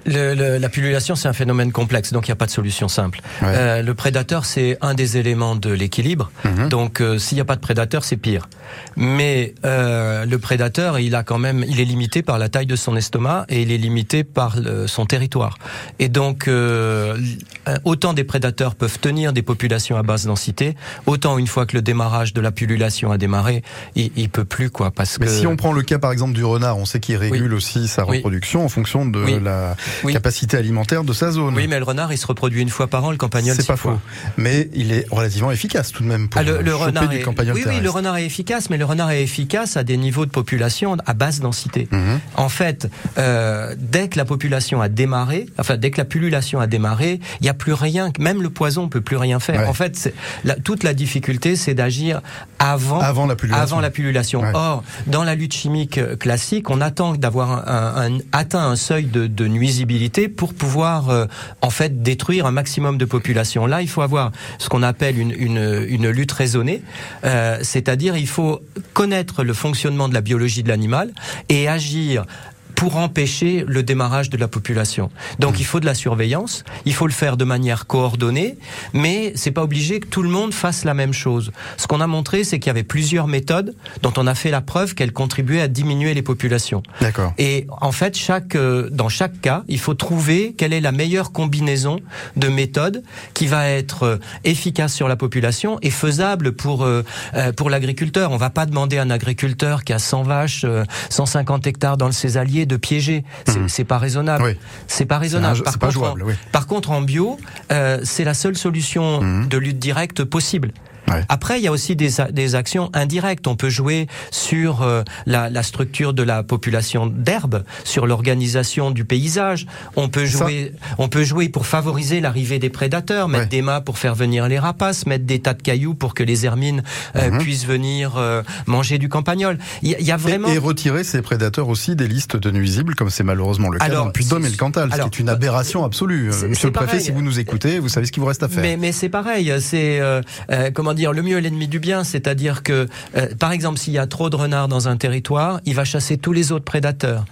le- le- la pullulation, c'est un phénomène complexe, donc il n'y a pas de solution simple. Ouais. Euh, le prédateur, c'est un des éléments de l'équilibre. Mhm. Donc, euh, s'il n'y a pas de prédateur, c'est pire. Mais euh, le prédateur, il a quand même, il est limité par la taille de son estomac et il est limité par le- son territoire. Et donc, euh, l- autant des prédateurs peuvent tenir des populations à basse densité, autant une fois que le démarrage de la pullulation a démarré, il, il peut plus quoi, parce Mais que si on prend le cas par exemple du renard, on sait qu'il régule aussi sa Oui. reproduction en fonction de Oui. la capacité alimentaire de sa zone. oui, mais le renard, il se reproduit une fois par an, le campagnol c'est pas fois. faux. Mais il est relativement efficace tout de même pour Ah, le, renard du est... campagnol oui, oui, le renard est efficace, mais le renard est efficace à des niveaux de population à basse densité. Mhm. En fait, euh, dès que la population a démarré, enfin dès que la pullulation a démarré, il n'y a plus rien, même le poison peut plus rien faire. Ouais. En fait, la- toute la difficulté, c'est d'agir avant, Avant la pullulation. avant la pullulation. Ouais. Or, dans la lutte chimique euh, classique, on attend d'avoir un, un- atteint un seuil de, de nuisibilité pour pouvoir euh, en fait détruire un maximum de population. Là, il faut avoir ce qu'on appelle une, une, une lutte raisonnée, euh, c'est-à-dire il faut connaître le fonctionnement de la biologie de l'animal et agir pour empêcher le démarrage de la population. Donc il faut de la surveillance, il faut le faire de manière coordonnée, mais c'est pas obligé que tout le monde fasse la même chose. Ce qu'on a montré, c'est qu'il y avait plusieurs méthodes dont on a fait la preuve qu'elles contribuaient à diminuer les populations. D'accord. Et en fait, chaque, euh, dans chaque cas, il faut trouver quelle est la meilleure combinaison de méthodes qui va être euh, efficace sur la population et faisable pour euh, pour l'agriculteur. On va pas demander à un agriculteur qui a 100 vaches, euh, 150 hectares dans le césalier de piéger. C'est pas raisonnable. Oui. C'est pas raisonnable. C'est un- pas jouable, en, oui. par contre, en bio, euh, c'est la seule solution Mhm. de lutte directe possible. Après, il y a aussi des, des actions indirectes. On peut jouer sur euh, la, la structure de la population d'herbe, sur l'organisation du paysage. On peut jouer, on peut jouer pour favoriser l'arrivée des prédateurs, mettre des mâts pour faire venir les rapaces, mettre des tas de cailloux pour que les hermines euh, Mhm. puissent venir euh, manger du campagnol. Il y, a- il y a vraiment Et, et retirer ces prédateurs aussi des listes de nuisibles, comme c'est malheureusement le cas Alors, dans le Puy-de-Dôme et le Cantal, ce alors, qui est une aberration absolue. Euh, Monsieur le préfet, si vous nous écoutez, vous savez ce qu'il vous reste à faire. Mais, mais c'est pareil, c'est euh, euh, comment dire, le mieux est l'ennemi du bien, c'est-à-dire que, euh, par exemple, s'il y a trop de renards dans un territoire, il va chasser tous les autres prédateurs.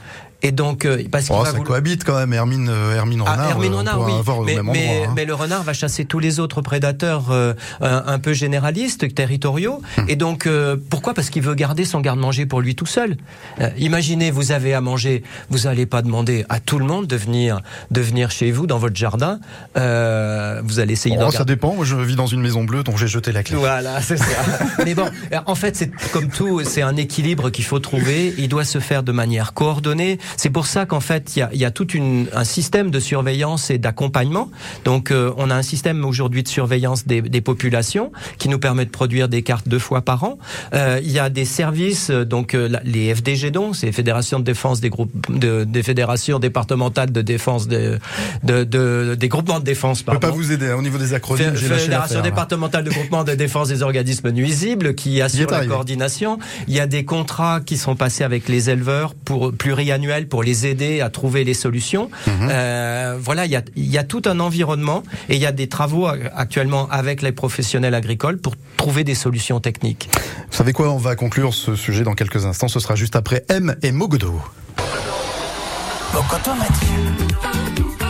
Et donc, euh, parce qu'il Oh, va ça vouloir- cohabite quand même, Hermine, euh, Hermine Ah, Renard. Hermine euh, Renard, oui. mais, hein. mais le renard va chasser tous les autres prédateurs euh, un, un peu généralistes, territoriaux. Hum. Et donc, euh, pourquoi? Parce qu'il veut garder son garde-manger pour lui tout seul. Euh, imaginez, vous avez à manger, vous n'allez pas demander à tout le monde de venir, de venir chez vous, dans votre jardin. Euh, vous allez essayer d'en Oh, ça garder- dépend. Moi, je vis dans une maison bleue dont j'ai jeté la clé. voilà, c'est ça. Mais bon, en fait, c'est comme tout, c'est un équilibre qu'il faut trouver. Il doit se faire de manière coordonnée. C'est pour ça qu'en fait, il y a, y a tout une, un système de surveillance et d'accompagnement. Donc, euh, on a un système aujourd'hui de surveillance des, des populations qui nous permet de produire des cartes deux fois par an. Euh, il y a des services, euh, donc euh, les FDG donc, c'est fédérations de défense des groupes, de, des fédérations départementales de défense de, de, de- des groupements de défense. Je peux pas pardon. vous aider hein, au niveau des acronymes. Fédération départementale de groupement de défense des organismes nuisibles qui assure la arrivé. coordination. Il y a des contrats qui sont passés avec les éleveurs pour pluriannuels pour les aider à trouver les solutions. Mhm. Euh, voilà, il y, a, il y a tout un environnement et il y a des travaux actuellement avec les professionnels agricoles pour trouver des solutions techniques. Vous savez quoi On va conclure ce sujet dans quelques instants. Ce sera juste après M et Mogodo. Ce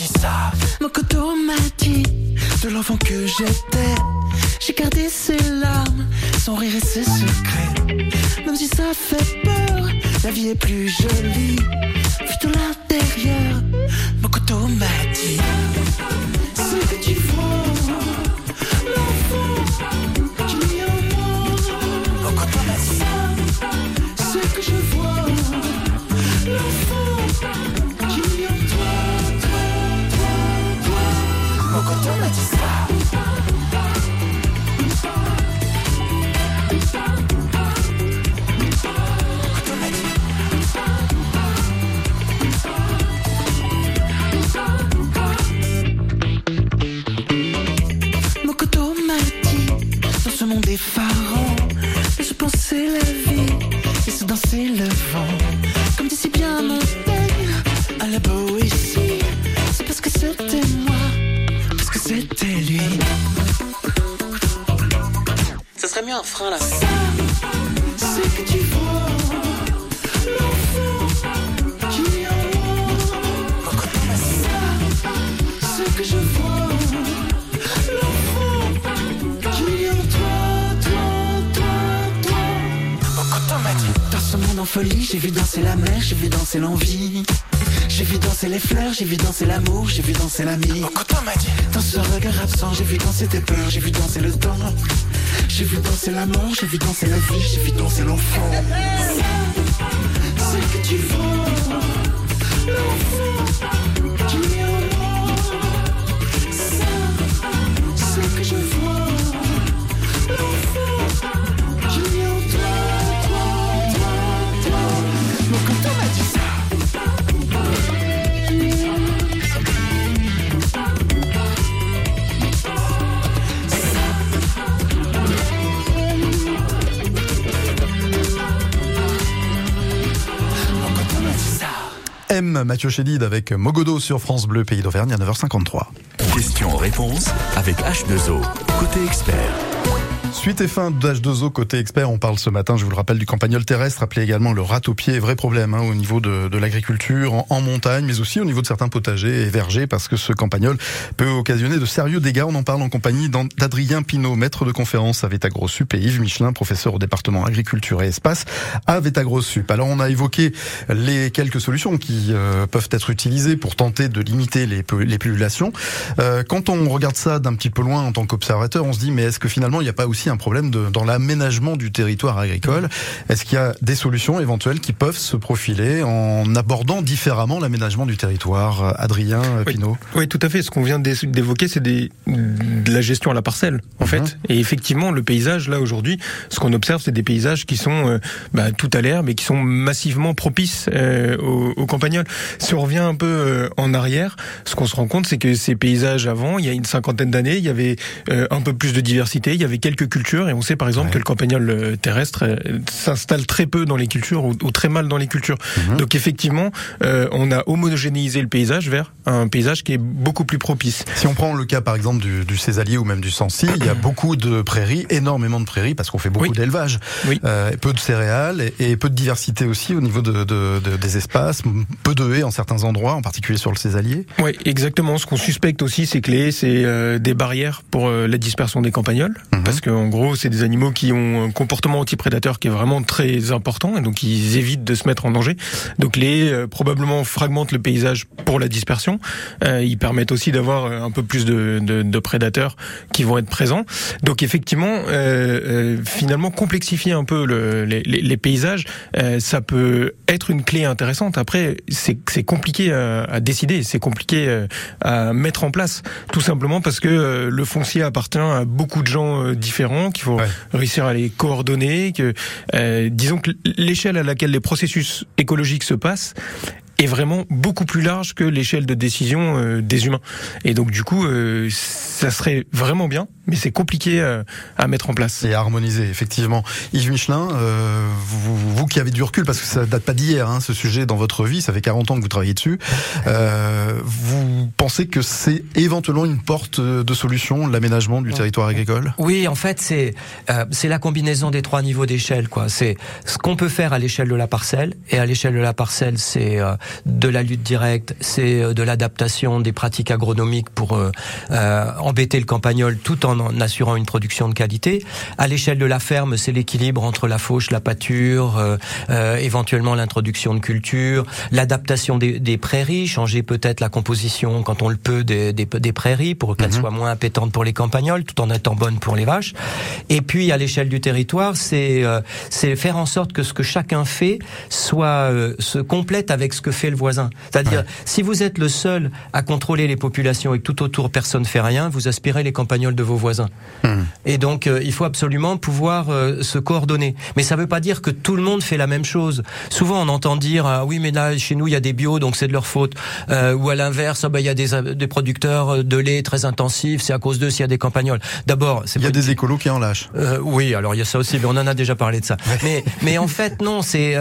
ça? Mokoto m'a dit de l'enfant que j'étais. J'ai gardé ses larmes, son rire et ses secrets. Même si ça fait peur, la vie est plus jolie. Vu de l'intérieur, Mokoto m'a dit Ce que tu vois, Don't let you Ça frein là. C'est que tu vois L'enfant qui est en moi Ça, Ce que je vois L'enfant qui est en toi, toi, toi, toi Dans ce monde en folie, j'ai vu danser la mer, j'ai vu danser l'envie. J'ai vu danser les fleurs, j'ai vu danser l'amour, j'ai vu danser l'ami. Dans ce regard absent, j'ai vu danser tes peurs, j'ai vu danser le temps J'ai vu danser l'amour, j'ai vu danser la vie, j'ai vu danser l'enfant. C'est que tu vois L'enfant M, Mathieu Chédid avec Mogodo sur France Bleu, Pays d'Auvergne à 9h53. Question-réponse avec H2O, côté expert. Suite et fin d'H2O côté expert, on parle ce matin, je vous le rappelle, du campagnol terrestre, appelé également le ratopier. Vrai problème hein, au niveau de, de l'agriculture, en, montagne, mais aussi au niveau de certains potagers et vergers, parce que ce campagnol peut occasionner de sérieux dégâts. On en parle en compagnie d'Adrien Pinault, maître de conférence à Vétagrosup, et Yves Michelin, professeur au département agriculture et espace à Vétagrosup. Alors on a évoqué les quelques solutions qui euh, peuvent être utilisées pour tenter de limiter les, les populations. Euh, quand on regarde ça d'un petit peu loin en tant qu'observateur, on se dit mais est-ce que finalement il n'y a pas aussi un problème de, dans l'aménagement du territoire agricole Est-ce qu'il y a des solutions éventuelles qui peuvent se profiler en abordant différemment l'aménagement du territoire Adrien oui, Pinault? Oui, tout à fait. Ce qu'on vient d'évoquer, c'est de la gestion à la parcelle, en fait. Et effectivement, le paysage, là, aujourd'hui, ce qu'on observe, c'est des paysages qui sont euh, bah, tout à l'herbe et qui sont massivement propices euh, aux, aux campagnols. Si on revient un peu euh, en arrière, ce qu'on se rend compte, c'est que ces paysages avant, il y a une cinquantaine d'années, il y avait euh, un peu plus de diversité, il y avait quelques cultures, et on sait par exemple ouais. que le campagnol euh, terrestre euh, s'installe très peu dans les cultures ou, ou, très mal dans les cultures. Mmh. Donc effectivement, euh, on a homogénéisé le paysage vers un paysage qui est beaucoup plus propice. Si on prend le cas par exemple du, du Césalier ou même du Sancy, il y a beaucoup de prairies, énormément de prairies, parce qu'on fait beaucoup oui. d'élevage, oui. euh, peu de céréales et, et, peu de diversité aussi au niveau de, de, de, des espaces, peu de haies en certains endroits, en particulier sur le Césalier. Oui, exactement. Ce qu'on suspecte aussi, c'est que les haies, c'est euh, des barrières pour la dispersion des campagnols, mmh. parce qu'en gros, c'est des animaux qui ont un comportement anti-prédateur qui est vraiment très important, et donc ils évitent de se mettre en danger. Donc les euh, probablement fragmentent le paysage pour la dispersion. Euh, ils permettent aussi d'avoir un peu plus de, prédateurs qui vont être présents. Donc effectivement, euh, finalement, complexifier un peu le, les, paysages, ça peut être une clé intéressante. Après, c'est compliqué à, décider, c'est compliqué à mettre en place, tout simplement parce que euh, le foncier appartient à beaucoup de gens euh, qu'il faut ouais. réussir à les coordonner, que euh, disons que l'échelle à laquelle les processus écologiques se passent est vraiment beaucoup plus large que l'échelle de décision euh, des humains. Et donc du coup, euh, ça serait vraiment bien, mais c'est compliqué euh, à mettre en place. Et à harmoniser, effectivement. Yves Michelin, euh, vous, vous, qui avez du recul, parce que ça date pas d'hier, hein, ce sujet dans votre vie, ça fait 40 ans que vous travaillez dessus, euh, vous pensez que c'est éventuellement une porte de solution, l'aménagement du territoire agricole? Oui, en fait, c'est c'est la combinaison des trois niveaux d'échelle. quoi. C'est ce qu'on peut faire à l'échelle de la parcelle, et à l'échelle de la parcelle, c'est de la lutte directe, c'est de l'adaptation des pratiques agronomiques pour euh, euh, embêter le campagnol tout en, en, assurant une production de qualité. À l'échelle de la ferme, c'est l'équilibre entre la fauche, la pâture, euh, éventuellement l'introduction de culture, l'adaptation des, des, prairies, changer peut-être la composition quand on le peut des, des, des prairies pour qu'elles mmh. soient moins appétantes pour les campagnols tout en étant bonnes pour les vaches. Et puis à l'échelle du territoire, c'est c'est faire en sorte que ce que chacun fait soit se complète avec ce que fait le voisin. C'est-à-dire, ouais. si vous êtes le seul à contrôler les populations et que tout autour personne fait rien, vous aspirez les campagnols de vos voisins. Mmh. Et donc, euh, il faut absolument pouvoir euh, se coordonner. Mais ça ne veut pas dire que tout le monde fait la même chose. Souvent, on entend dire ah, oui, mais là, chez nous, il y a des bio, donc c'est de leur faute. Euh, ou à l'inverse, ah, bah, il y a des, des, producteurs de lait très intensifs, c'est à cause d'eux s'il y a des campagnols. D'abord, il y a des écolos qui en lâchent. oui, alors il y a ça aussi, mais on en a déjà parlé de ça. mais, mais en fait, non, c'est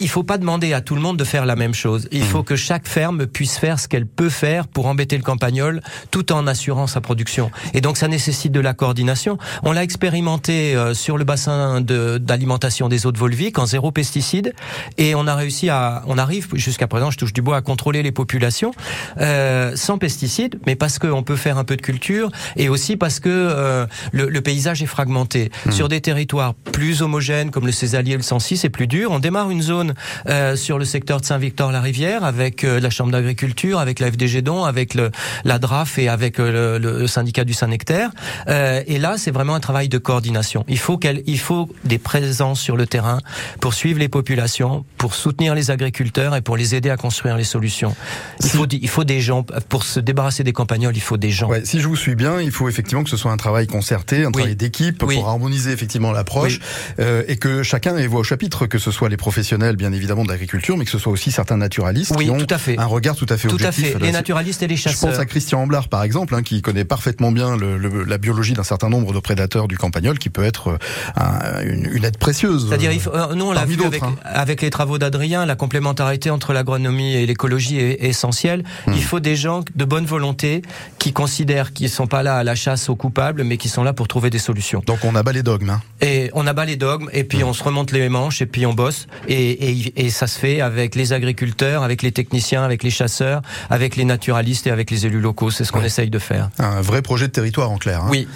il faut pas demander à tout le monde de faire la même chose. Il mmh. faut que chaque ferme puisse faire ce qu'elle peut faire pour embêter le campagnol tout en assurant sa production. Et donc ça nécessite de la coordination. On l'a expérimenté euh, sur le bassin d'alimentation de, des eaux de Volvic en zéro pesticide et on a réussi à, on arrive jusqu'à présent, je touche du bois, à contrôler les populations euh, sans pesticides, mais parce qu'on peut faire un peu de culture et aussi parce que euh, le, le, paysage est fragmenté. Mmh. Sur des territoires plus homogènes comme le Césalier, le Sancy, c'est plus dur. On démarre une zone euh, sur le secteur de Saint-Victor-la-Rivière avec euh, la Chambre d'agriculture, avec la FDG Don, avec le, la DRAF et avec le, le syndicat du Saint-Nectaire. Euh, et là, c'est vraiment un travail de coordination. Il faut qu'elle, il faut des présences sur le terrain pour suivre les populations, pour soutenir les agriculteurs et pour les aider à construire les solutions. Il faut, il faut des gens pour se débarrasser des campagnols. Il faut des gens. Ouais, si je vous suis bien, il faut effectivement que ce soit un travail concerté, un oui. travail d'équipe oui. pour harmoniser effectivement l'approche oui. euh, et que chacun ait voix au chapitre, que ce soit les professionnels bien évidemment de l'agriculture, mais que ce soit aussi certains naturalistes oui, qui ont tout à fait. un regard tout à fait tout objectif. À fait. Les naturalistes et les chasseurs. Je pense à Christian Amblard par exemple, hein, qui connaît parfaitement bien le, le, la biologie d'un certain nombre de prédateurs du campagnol, qui peut être euh, un, une, une, aide précieuse. C'est-à-dire euh, nous, on l'a vu avec, hein. avec les travaux d'Adrien, la complémentarité entre l'agronomie et l'écologie est, est essentielle. Hmm. Il faut des gens de bonne volonté qui considèrent qu'ils sont pas là à la chasse aux coupables, mais qui sont là pour trouver des solutions. Donc on abat les dogmes. Hein. Et on abat les dogmes, et Hmm. puis on se remonte les manches, et puis on bosse. Et, et, et ça se fait avec les agriculteurs, avec les techniciens, avec les chasseurs, avec les naturalistes et avec les élus locaux. C'est ce qu'on essaye de faire. Un vrai projet de territoire en clair. hein. Oui.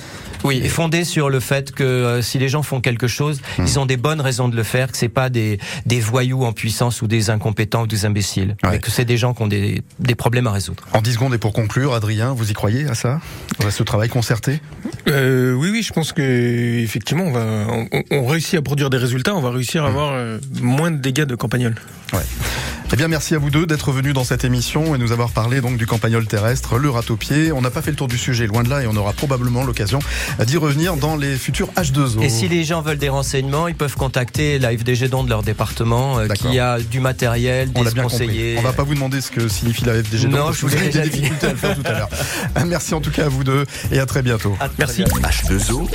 Oui, et fondé sur le fait que euh, si les gens font quelque chose, Hmm. ils ont des bonnes raisons de le faire, que c'est pas des, des voyous en puissance ou des incompétents ou des imbéciles, mais que c'est des gens qui ont des, des problèmes à résoudre. En 10 secondes et pour conclure, Adrien, vous y croyez à ça? À ce travail concerté? Euh, oui, oui, je pense que effectivement, on va, on, on réussit à produire des résultats, on va réussir à Hmm. avoir euh, moins de dégâts de campagnol. Ouais. Eh bien, merci à vous deux d'être venus dans cette émission et nous avoir parlé donc du campagnol terrestre, le râteau-pied. On n'a pas fait le tour du sujet, loin de là, et on aura probablement l'occasion d'y revenir dans les futurs H2O. Et si les gens veulent des renseignements, ils peuvent contacter la FDG Don de leur département, euh, qui a du matériel, des bien conseillers. compris. On va pas vous demander ce que signifie la FDG. Non, parce je vous avez des difficultés à le faire tout à l'heure. Merci en tout cas à vous deux et à très bientôt. Merci. H2O,